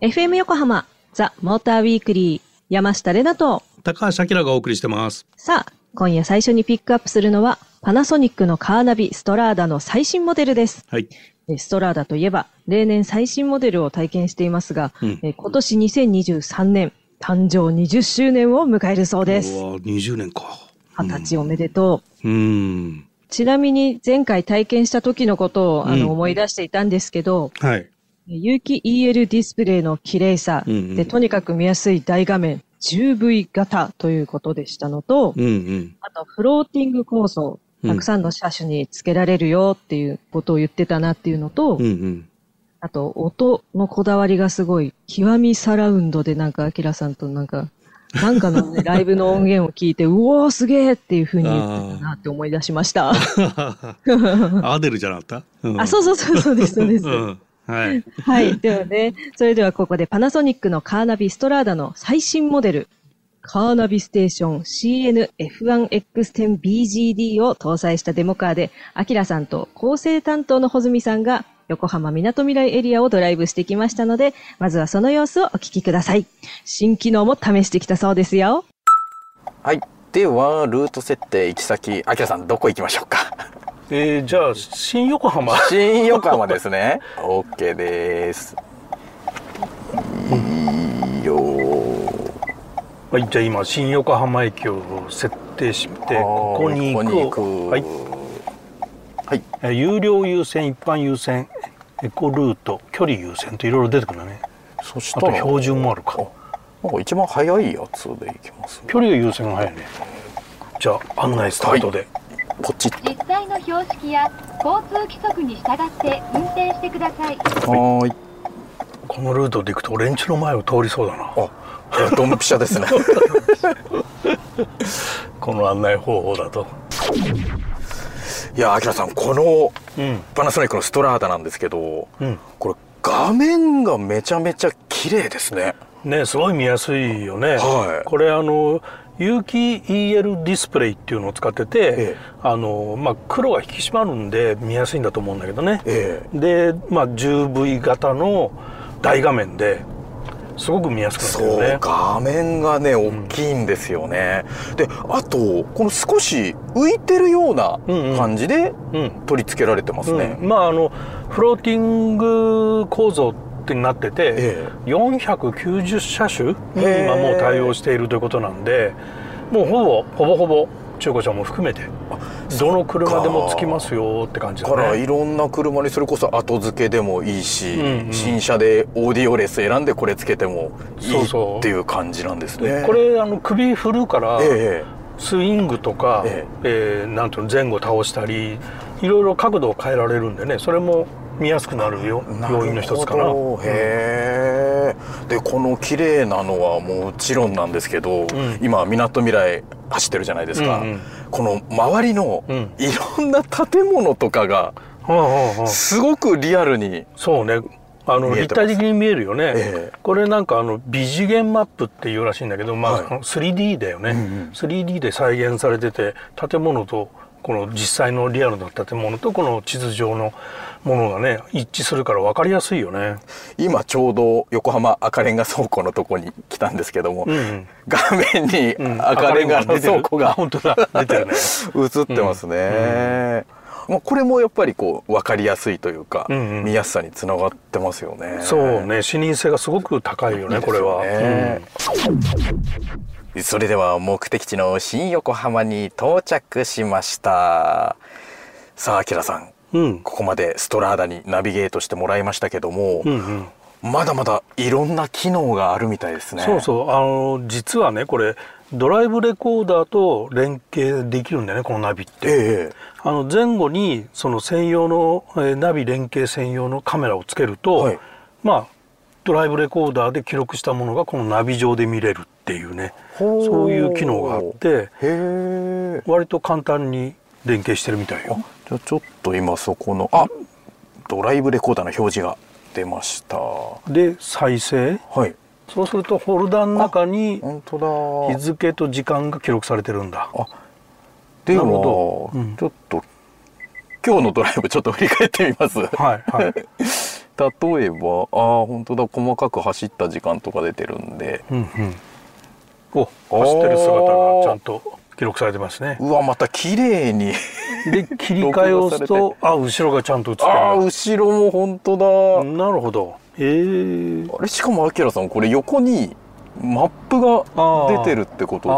FM 横浜ザ・モーターウィークリー山下れなと高橋明がお送りしてますさあ今夜最初にピックアップするのはパナソニックのカーナビストラーダの最新モデルです。はいストラーダといえば例年最新モデルを体験していますが、うん、今年2023年誕生20周年を迎えるそうです。うわ20年か。二十歳おめでとう。うん。ちなみに前回体験した時のことをあの思い出していたんですけど、はい。有機 EL ディスプレイの綺麗さ、うんうん、で、とにかく見やすい大画面、10V 型ということでしたのと、うんうん、あとフローティング構造、たくさんの車種につけられるよっていうことを言ってたなっていうのと、うんうん、あと音のこだわりがすごい、極みサラウンドでなんか、アキラさんとなんか、なんかのね、ライブの音源を聞いて、うおーすげーっていうふうに言ってたなって思い出しました。アデルじゃなかった、うん、あ、そうそうそうそうです、そうです。うんはい。はい。ではね、それではここでパナソニックのカーナビストラーダの最新モデル、カーナビステーション CNF1X10BGD を搭載したデモカーで、アキラさんと構成担当の穂積さんが横浜みなとみらいエリアをドライブしてきましたので、まずはその様子をお聞きください。新機能も試してきたそうですよ。はい。では、ルート設定行き先、アキラさんどこ行きましょうか？えー、じゃあ、新横浜 新横浜ですね。OK です。いいよはい、じゃあ今、新横浜駅を設定して、ここに行く。はい。はい、有料優先、一般優先、エコルート、距離優先といろいろ出てくるんだね。そしたら。あと標準もあるか。なんか一番早いやつでいきます、ね、距離が優先が早いね。じゃあ、案内スタートで。はいポチ実際の標識や交通規則に従って運転してくださいはいこのルートで行くと俺んちの前を通りそうだなあドンピシャですね この案内方法だといやあきらさんこのパナソニックのストラーダなんですけど、うん、これ画面がめちゃめちゃ綺麗ですね。ねすごい見やすいよね、はい、これあの有機 EL ディスプレイっていうのを使ってて、ええ、あのまあ、黒が引き締まるんで見やすいんだと思うんだけどね、え、で、まあ、10V 型の大画面ですごく見やすくなってるね。画面がね大きいんですよね、うん、であとこの少し浮いてるような感じで取り付けられてますね、うん。うん、まああのフローティング構造ってなってて、ええ、490車種今もう対応しているということなんでもうほぼほぼほぼ中古車も含めてどの車でもつきますよって感じだね。からいろんな車にそれこそ後付けでもいいし、うんうん、新車でオーディオレス選んでこれつけてもいいっていう感じなんですね。これあの首振るから、ええ、スイングとか、ええ。えー、なんていうの前後倒したりいろいろ角度を変えられるんでね。それも見やすくなるよ要因の一つかな。へえ。でこの綺麗なのはもちろんなんですけど、うん、今みなとみらい走ってるじゃないですか。うんうん、この周りのいろんな建物とかが、すごくリアルに。そうね。あの立体的に見えるよね、ええ、これなんかあの微次元マップっていうらしいんだけど、まあ、はい、3D だよね、うんうん、3D で再現されてて建物とこの実際のリアルな建物とこの地図上のものがね一致するから分かりやすいよね。今ちょうど横浜赤レンガ倉庫のとこに来たんですけども、うんうん、画面に赤レンガの倉庫が、うん、本当だ出てるね映ってますね、うん、これもやっぱりこう分かりやすいというか、うんうん、見やすさにつながってますよね。そうね視認性がすごく高いよね、ね、これは、それでは目的地の新横浜に到着しました。さああきらさん。うん、ここまでストラーダにナビゲートしてもらいましたけども、うんうん。まだまだいろんな機能があるみたいですね。そうそう。あの実はねこれドライブレコーダーと連携できるんだよねこのナビって。ええ、あの前後にその専用の、えー、ナビ連携専用のカメラをつけると、はい、まあドライブレコーダーで記録したものがこのナビ上で見れるっていうね。そういう機能があって割と簡単に連携してるみたいよ。じゃあちょっと今そこのあドライブレコーダーの表示が出ました。で再生？はい。そうするとフォルダの中に日付と時間が記録されてるんだ。あでは、うん、ちょっと今日のドライブちょっと振り返ってみます。はいはい。例えば、ああ、本当だ、細かく走った時間とか出てるんで。うんうん。お、走ってる姿がちゃんと記録されてますね。うわ、また綺麗に。で、切り替えを押すと、あ、後ろがちゃんと映ってる。あ、後ろも本当だ。なるほど。ええー。あれ、しかも、あきらさん、これ横に。マップが出てるってこと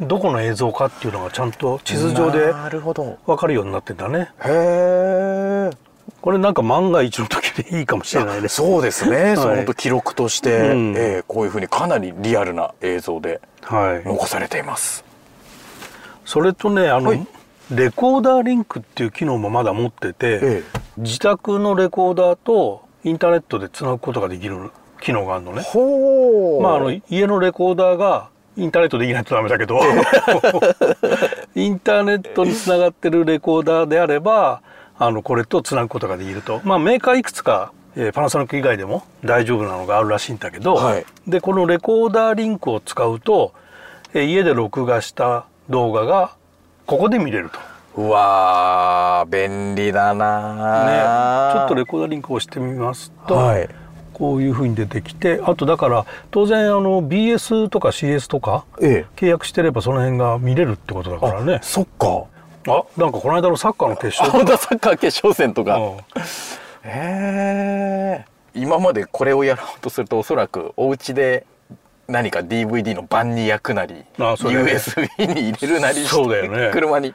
でどこの映像かっていうのがちゃんと地図上で分かるようになってんだねへえこれなんか万が一の時でいいかもしれないね。そうですね、はい、その記録として、うん、えー、こういうふうにかなりリアルな映像で残されています、はい、それとねあの、はい、レコーダーリンクっていう機能もまだ持ってて、ええ、自宅のレコーダーとインターネットでつなぐことができる機能があるのね。まああの家のレコーダーがインターネットできないとダメだけど。インターネットにつながってるレコーダーであればあのこれとつなぐことができると。まあメーカーいくつかえー、パナソニック以外でも大丈夫なのがあるらしいんだけど、はい、でこのレコーダーリンクを使うと、えー、家で録画した動画がここで見れると。うわ便利だなねちょっとレコーダーリンクを押してみますと、はい、こういうふうに出てきてあとだから当然あの BS とか CS とか契約してればその辺が見れるってことだからね、そっかあなんかこの間のサッカーの決勝？サッカー決勝戦とか、へえ今までこれをやろうとするとおそらくお家で何か DVD の盤に焼くなりあそ、ね、USB に入れるなりそうだよ、ね、車に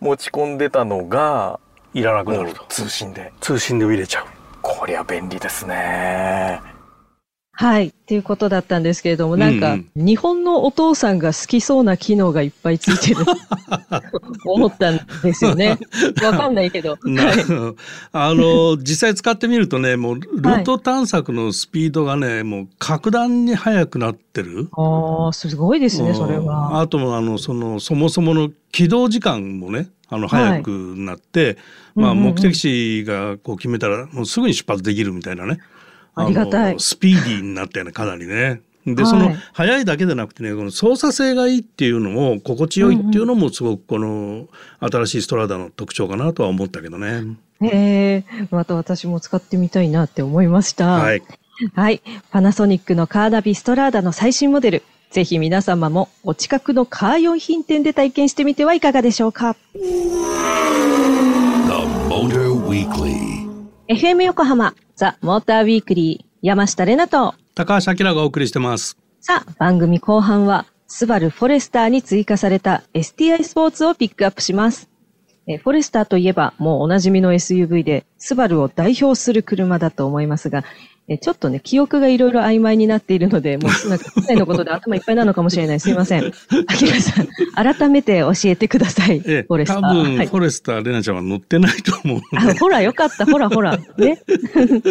持ち込んでたのがいらなくなると。通信で。通信で入れちゃう。こりゃ便利ですね。はい。っていうことだったんですけれども、なんか、うんうん、日本のお父さんが好きそうな機能がいっぱいついてる 思ったんですよね。わかんないけど。あの、実際使ってみるとね、もう、ルート探索のスピードがね、もう格段に速くなってる。ああ、すごいですね、それは。あと、あの、その、そもそもの起動時間もね、あの早くなって、はい、まあ、目的地がこう決めたらもうすぐに出発できるみたいなねありがたいスピーディーになったよねかなりね。で、その速いだけでなくてねこの操作性がいいっていうのも心地よいっていうのもすごくこの新しいストラダの特徴かなとは思ったけどね。へえまた私も使ってみたいなって思いました。はい。はい。パナソニックのカーナビストラーダの最新モデルぜひ皆様もお近くのカー用品店で体験してみてはいかがでしょうか。FM 横浜ザ・モーターウィークリー山下れなと高橋明がお送りしてます。さあ、番組後半はスバルフォレスターに追加された STI スポーツをピックアップします。えフォレスターといえばもうおなじみの SUV で、スバルを代表する車だと思いますが、えちょっとね、記憶がいろいろ曖昧になっているので、もう なんか、世のことで頭いっぱいなのかもしれない。すいません。アキラさん、改めて教えてください。ええ、フォレスター。多分、はい、フォレスター、レナちゃんは乗ってないと思うあ、ほら、よかった。ほら、ほら。ね。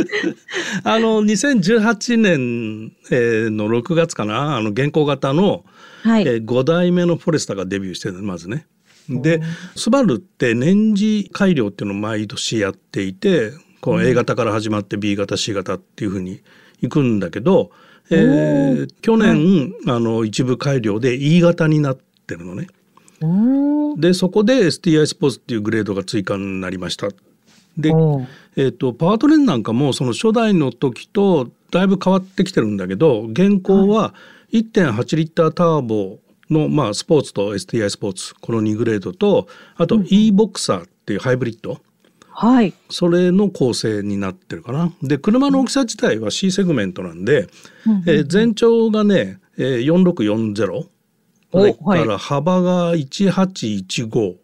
あの、2018年、えー、の6月かな、あの、現行型の、はい、えー、5代目のフォレスターがデビューしてるまずね。で、スバルって年次改良っていうのを毎年やっていて、こう A 型から始まって B 型 C 型っていうふうにいくんだけど、えー、去年、あの一部改良で E 型になってるのね。でそこで STI スポーツっていうグレードが追加になりました。で、えーと、パワートレーンなんかもその初代の時とだいぶ変わってきてるんだけど現行は1.8リッターターボの、まあ、スポーツと STI スポーツこの2グレードとあと e ボクサーっていうハイブリッド、はい、それの構成になってるかな。で車の大きさ自体は C セグメントなんで、うん、えー、全長がね、えー、4640それから幅が1815、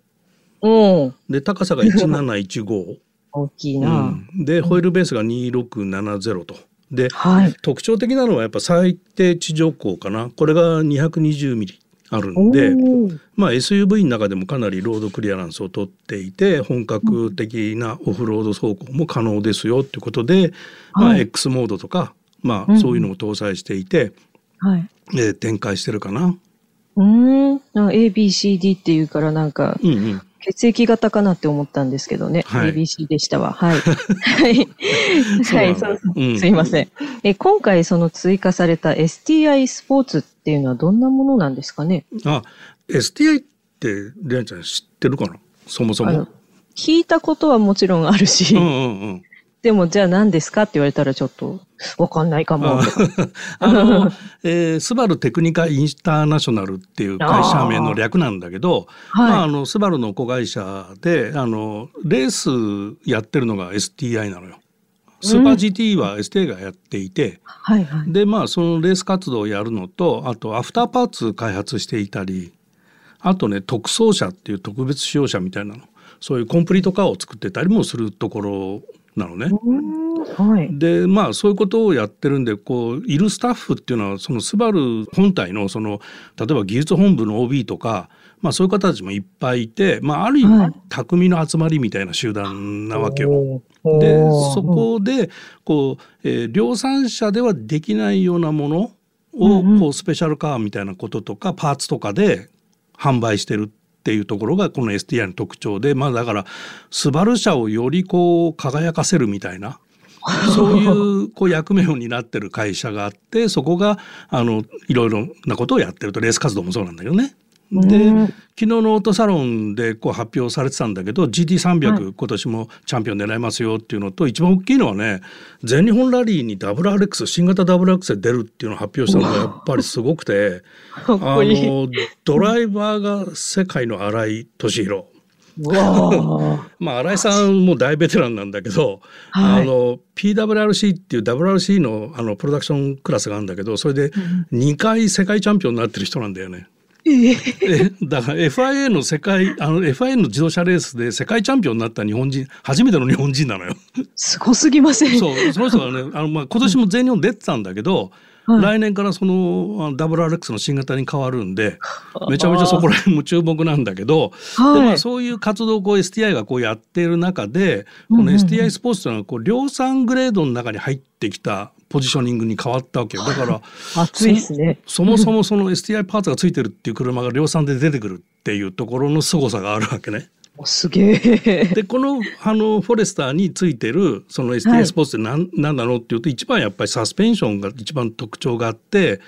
はい、で高さが1715 大きいな、うん、でホイールベースが2670と。で、はい、特徴的なのはやっぱ最低地上高かな。これが220ミリあるんで、まあ、SUV の中でもかなりロードクリアランスを取っていて本格的なオフロード走行も可能ですよっていうことで、まあ、X モードとか、まあ、そういうのを搭載していて、はい、えー、展開してるかな。うん。ABCD っていうからなんか、うんうん、血液型かなって思ったんですけどね。はい、ABC でしたわ。はい。はい。はい、そう、うん、すいません。え、今回その追加された STI スポーツっていうのはどんなものなんですかね？あ、STI って、レンちゃん知ってるかな？そもそも。聞いたことはもちろんあるし、うんうんうん、でもじゃあ何ですかって言われたらちょっとわかんないかも。あ の、えー、スバルテクニカインターナショナルっていう会社名の略なんだけど、はい、まあ、あの、スバルの子会社で、あの、レースやってるのが STI なのよ。スーパー GT は STA がやっていて、はいはい、でまあそのレース活動をやるのとあとアフターパーツ開発していたりあとね特装車っていう特別使用車みたいなのそういうコンプリートカーを作ってたりもするところなのね。はい、でまあそういうことをやってるんでこういるスタッフっていうのはそのスバル本体のその例えば技術本部の OB とか、まあ、そういう方たちもいっぱいいて、まあ、ある意味、はい、匠の集まりみたいな集団なわけよ。でそこでこう、えー、量産車ではできないようなものを、こうスペシャルカーみたいなこととかパーツとかで販売してるっていうところがこの STI の特徴でまあだからスバル社をよりこう輝かせるみたいな そういうこう役目を担ってる会社があってそこがあのいろいろなことをやってるとレース活動もそうなんだけどね。で昨日のオートサロンでこう発表されてたんだけど GT300、はい、今年もチャンピオン狙いますよっていうのと一番大きいのはね全日本ラリーに WRX 新型 WRX で出るっていうのを発表したのがやっぱりすごくて あのドライバーが世界の新井俊弘。まあ新井さんも大ベテランなんだけど、はい、あの PWRC っていう WRC のあのプロダクションクラスがあるんだけどそれで2回世界チャンピオンになってる人なんだよね。えだから FIA の世界あの FIA の自動車レースで世界チャンピオンになった日本人初めての日本人なのよ。すごすぎません。そうその人がねあの、まあ、今年も全日本出てたんだけど、はい、来年からその WRX の新型に変わるんでめちゃめちゃそこら辺も注目なんだけど、でまあ、そういう活動をこう STI がこうやっている中でこの STI スポーツというのはこう量産グレードの中に入ってきたポジショニングに変わったわけよ。だから熱いですね。そもそもその STI パーツがついてるっていう車が量産で出てくるっていうところの凄さがあるわけね。すげえ。でこのあのフォレスターについてるその STI スポーツって何,、はい、何なのっていうと一番やっぱりサスペンションが一番特徴があって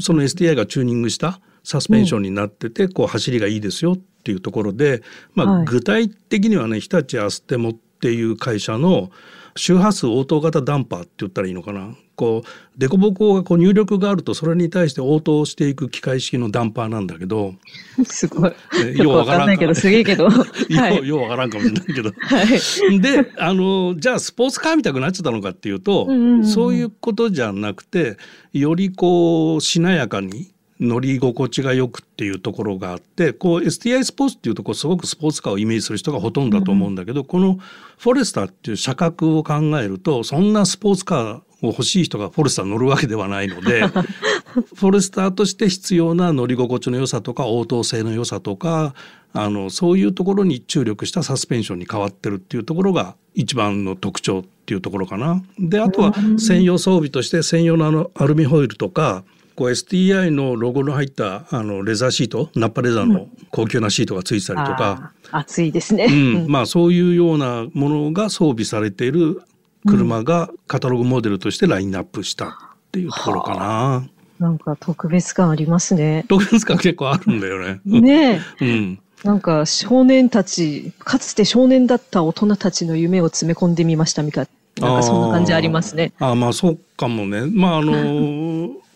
その STI がチューニングしたサスペンションになってて、こう走りがいいですよっていうところで、まあ、具体的にはね日立アステモっていう会社の周波数応答型ダンパーって言ったらいいのかな。こう凸凹がこう入力があるとそれに対して応答していく機械式のダンパーなんだけど。すごい、よくわからな。いけどすげえけど、はい、ようわからんかもしれないけど、はい、であのじゃあスポーツカーみたくなっちゃったのかっていうと、そういうことじゃなくてよりこうしなやかに乗り心地がよくっていうところがあってこう STI スポーツっていうとこうすごくスポーツカーをイメージする人がほとんどだと思うんだけど、うん、このフォレスターっていう車格を考えるとそんなスポーツカーを欲しい人がフォレスター乗るわけではないので フォレスターとして必要な乗り心地の良さとか応答性の良さとかあのそういうところに注力したサスペンションに変わってるっていうところが一番の特徴っていうところかな。であとは専用装備として専用のあのアルミホイルとかこう STI のロゴの入ったあのレザーシートナッパレザーの高級なシートがついてたりとか、うん、熱いですね、うん、まあそういうようなものが装備されている車がカタログモデルとしてラインナップしたっていうところかな。なんか特別感ありますね。特別感結構あるんだよね。ねえ。うん。なんか少年たち、かつて少年だった大人たちの夢を詰め込んでみましたみたいなんかそんな感じありますね。ああまあそうかもね。まああの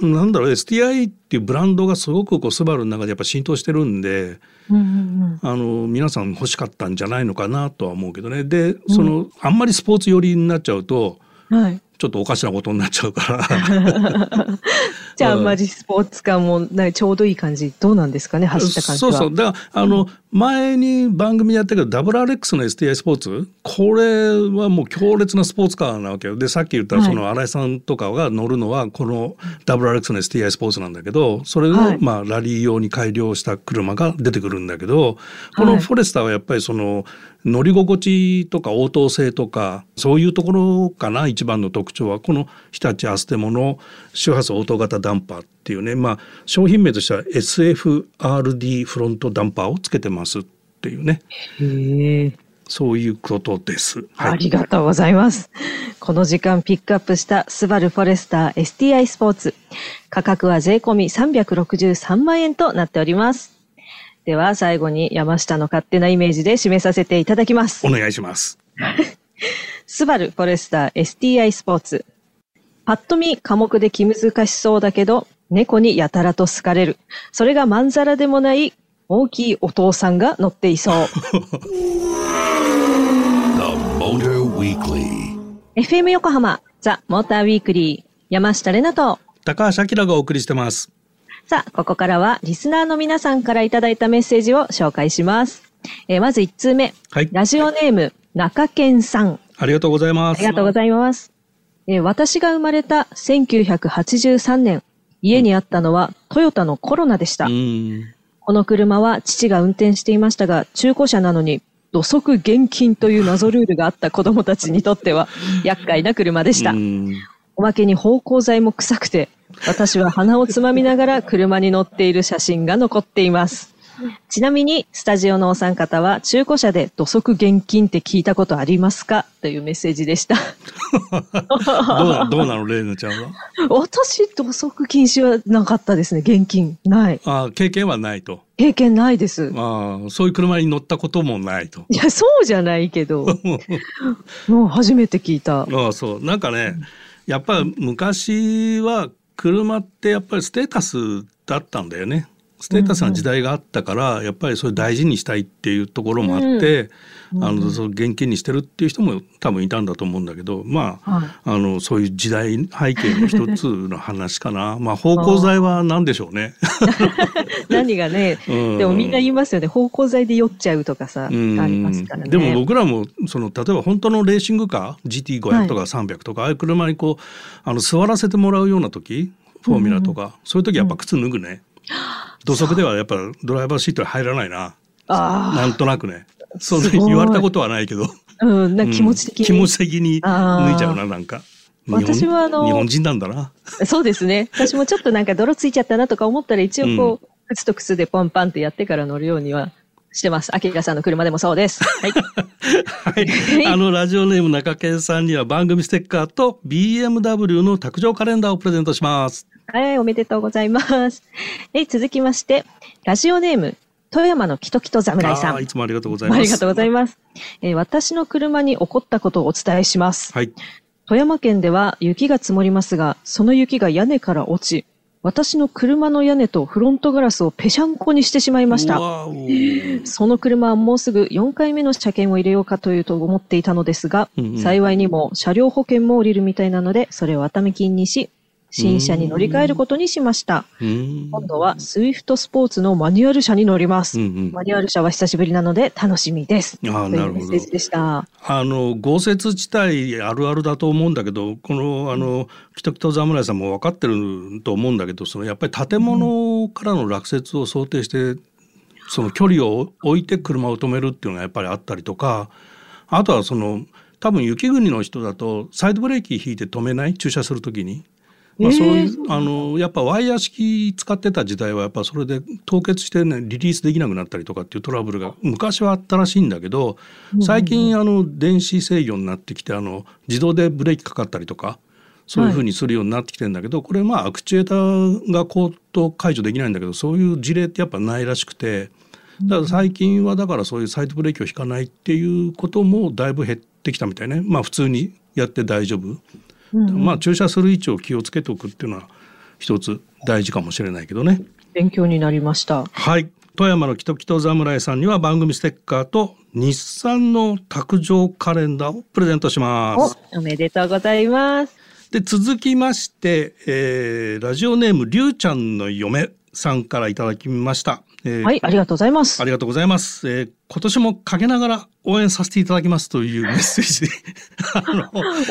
なんだろう STI っていうブランドがすごくこうスバルの中でやっぱ浸透してるんで、うんうんうん、あの皆さん欲しかったんじゃないのかなとは思うけどね。でその、うん、あんまりスポーツ寄りになっちゃうと、はい、ちょっとおかしなことになっちゃうから じゃああんまりスポーツ感もないちょうどいい感じ。どうなんですかね走った感じは。そうそう。だからあの、前に番組やったけど WRX の STI スポーツ？これはもう強烈なスポーツカーなわけよ。でさっき言ったその新井さんとかが乗るのはこの WRX の STI スポーツなんだけどそれの、まあラリー用に改良した車が出てくるんだけどこのフォレスターはやっぱりその乗り心地とか応答性とかそういうところかな一番の特徴は。この日立アステモの周波数応答型ダンパーっていうねまあ商品名としては SFRD フロントダンパーをつけてますっていうね。そういうことです、はい。ありがとうございます。この時間ピックアップしたスバルフォレスター STI スポーツ。価格は税込み363万円となっております。では最後に山下の勝手なイメージで締めさせていただきます。お願いします。スバルフォレスター STI スポーツ。パッと見科目で気難しそうだけど、猫にやたらと好かれる。それがまんざらでもない大きいお父さんが乗っていそう。FM 横浜ザ・モーターウィークリー山下れなと高橋明がお送りしてます。さあ、ここからはリスナーの皆さんからいただいたメッセージを紹介します。えー、まず1通目、はい、ラジオネーム中堅さん。ありがとうございます。ありがとうございます。えー、私が生まれた1983年、家にあったのはトヨタのコロナでした。この車は父が運転していましたが、中古車なのに土足厳禁という謎ルールがあった子供たちにとっては厄介な車でした。おまけに芳香剤も臭くて、私は鼻をつまみながら車に乗っている写真が残っています。ちなみに、スタジオのお三方は中古車で土足現金って聞いたことありますか？というメッセージでした。どうどうなの、レイヌちゃんは？私、土足禁止はなかったですね、現金。ない。あ経験はないと。経験ないです。あそういう車に乗ったこともないと。いや、そうじゃないけど。もう初めて聞いた。あそう。なんかね、やっぱ昔は車ってやっぱりステータスだったんだよね。ステータスな時代があったから、やっぱりそれ大事にしたいっていうところもあって、あのその現金にしてるっていう人も多分いたんだと思うんだけどまあはい、あのそういう時代背景の一つの話かな。まあ芳香剤は何でしょうね。何がね、うん、でもみんな言いますよね。芳香剤で酔っちゃうとかさ、ありますからね。でも僕らもその例えば本当のレーシングカー GT500 とか300とか、はい、ああいう車にこうあの座らせてもらうような時フォーミュラとか、うん、そういう時やっぱ靴脱ぐね。土足ではやっぱドライバーシートに入らないな。なんとなくね。そう言われたことはないけど。うん、なんか気持ち的に、気持ち的に脱いじゃうな、なんか。私はあの、日本人なんだな。そうですね。私もちょっとなんか泥ついちゃったなとか思ったら一応こう、靴と靴でポンパンってやってから乗るようにはしてます。アキラさんの車でもそうです。はい。はい。あの、ラジオネーム中堅さんには番組ステッカーと BMW の卓上カレンダーをプレゼントします。はい、おめでとうございます。え続きまして、ラジオネーム、富山のキトキト侍さん。いつもありがとうございます。ありがとうございます。えー、私の車に起こったことをお伝えします。はい。富山県では雪が積もりますが、その雪が屋根から落ち、私の車の屋根とフロントガラスをぺしゃんこにしてしまいました。その車はもうすぐ4回目の車検を入れようかというと思っていたのですが、うんうん、幸いにも車両保険も降りるみたいなので、それを熱海金にし、新車に乗り換えることにしました。今度はスイフトスポーツのマニュアル車に乗ります。うんうん、マニュアル車は久しぶりなので楽しみです。あなるほど。でしたあの豪雪地帯あるあるだと思うんだけど、このあの北北侍さんも分かってると思うんだけど、そのやっぱり建物からの落雪を想定して、その距離を置いて車を止めるっていうのがやっぱりあったりとか、あとはその多分雪国の人だとサイドブレーキ引いて止めない？駐車するときに。まあ、そういう、あのやっぱワイヤー式使ってた時代はやっぱそれで凍結してねリリースできなくなったりとかっていうトラブルが昔はあったらしいんだけど最近あの電子制御になってきてあの自動でブレーキかかったりとかそういうふうにするようになってきてるんだけど、これまあアクチュエーターがこうと解除できないんだけどそういう事例ってやっぱないらしくてだから最近はだからそういうサイドブレーキを引かないっていうこともだいぶ減ってきたみたいね。まあ普通にやって大丈夫。うんまあ駐車する位置を気をつけておくっていうのは一つ大事かもしれないけどね。勉強になりました。はい。富山のキトキト侍さんには番組ステッカーと日産の卓上カレンダーをプレゼントします。おめでとうございます。で続きまして、えー、ラジオネームりゅうちゃんの嫁さんからいただきました。えー、はい、ありがとうございます。ありがとうございます。えー、今年も陰ながら応援させていただきますという メッセージで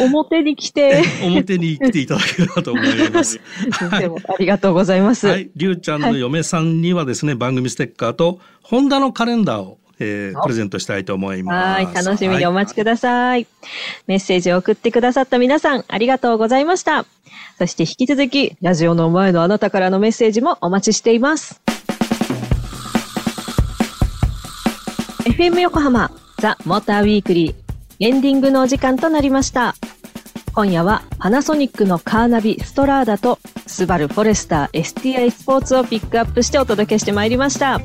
表に来て表に来ていただければと思います。はい、ありがとうございます。はい、りゅうちゃんの嫁さんにはですね、はい、番組ステッカーとホンダのカレンダーをえー、プレゼントしたいと思います。はい、楽しみにお待ちくださいはい、メッセージを送ってくださった皆さん、ありがとうございました。そして引き続き、ラジオの前のあなたからのメッセージもお待ちしています。FM 横浜ザ・モーターウィークリーエンディングのお時間となりました。今夜はパナソニックのカーナビストラーダとスバルフォレスター STI スポーツをピックアップしてお届けしてまいりました。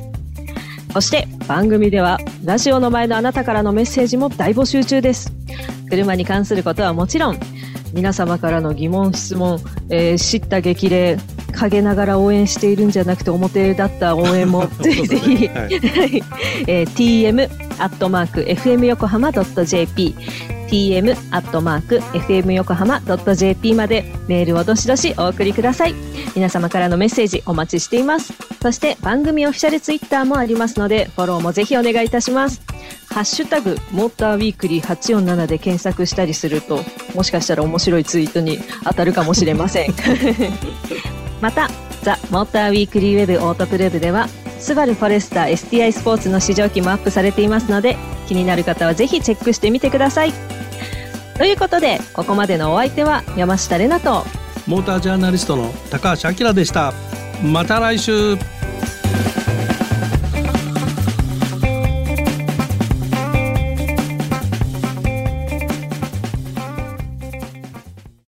そして番組ではラジオの前のあなたからのメッセージも大募集中です。車に関することはもちろん、皆様からの疑問、質問、えー、知った激励、陰ながら応援しているんじゃなくて表だった応援もぜひぜひ、はい えー、tm アットマーク fm 横浜 .jp tm アットマーク fm 横浜 .jp までメールをどしどしお送りください。皆様からのメッセージお待ちしています。そして番組オフィシャルツイッターもありますのでフォローもぜひお願いいたします。ハッシュタグモーターウィークリー847で検索したりするともしかしたら面白いツイートに当たるかもしれません。また、ザ・モーターウィークリーウェブオートプルーブでは、スバルフォレスター STI スポーツの試乗機もアップされていますので、気になる方はぜひチェックしてみてください。ということで、ここまでのお相手は山下玲奈と、モータージャーナリストの高橋明でした。また来週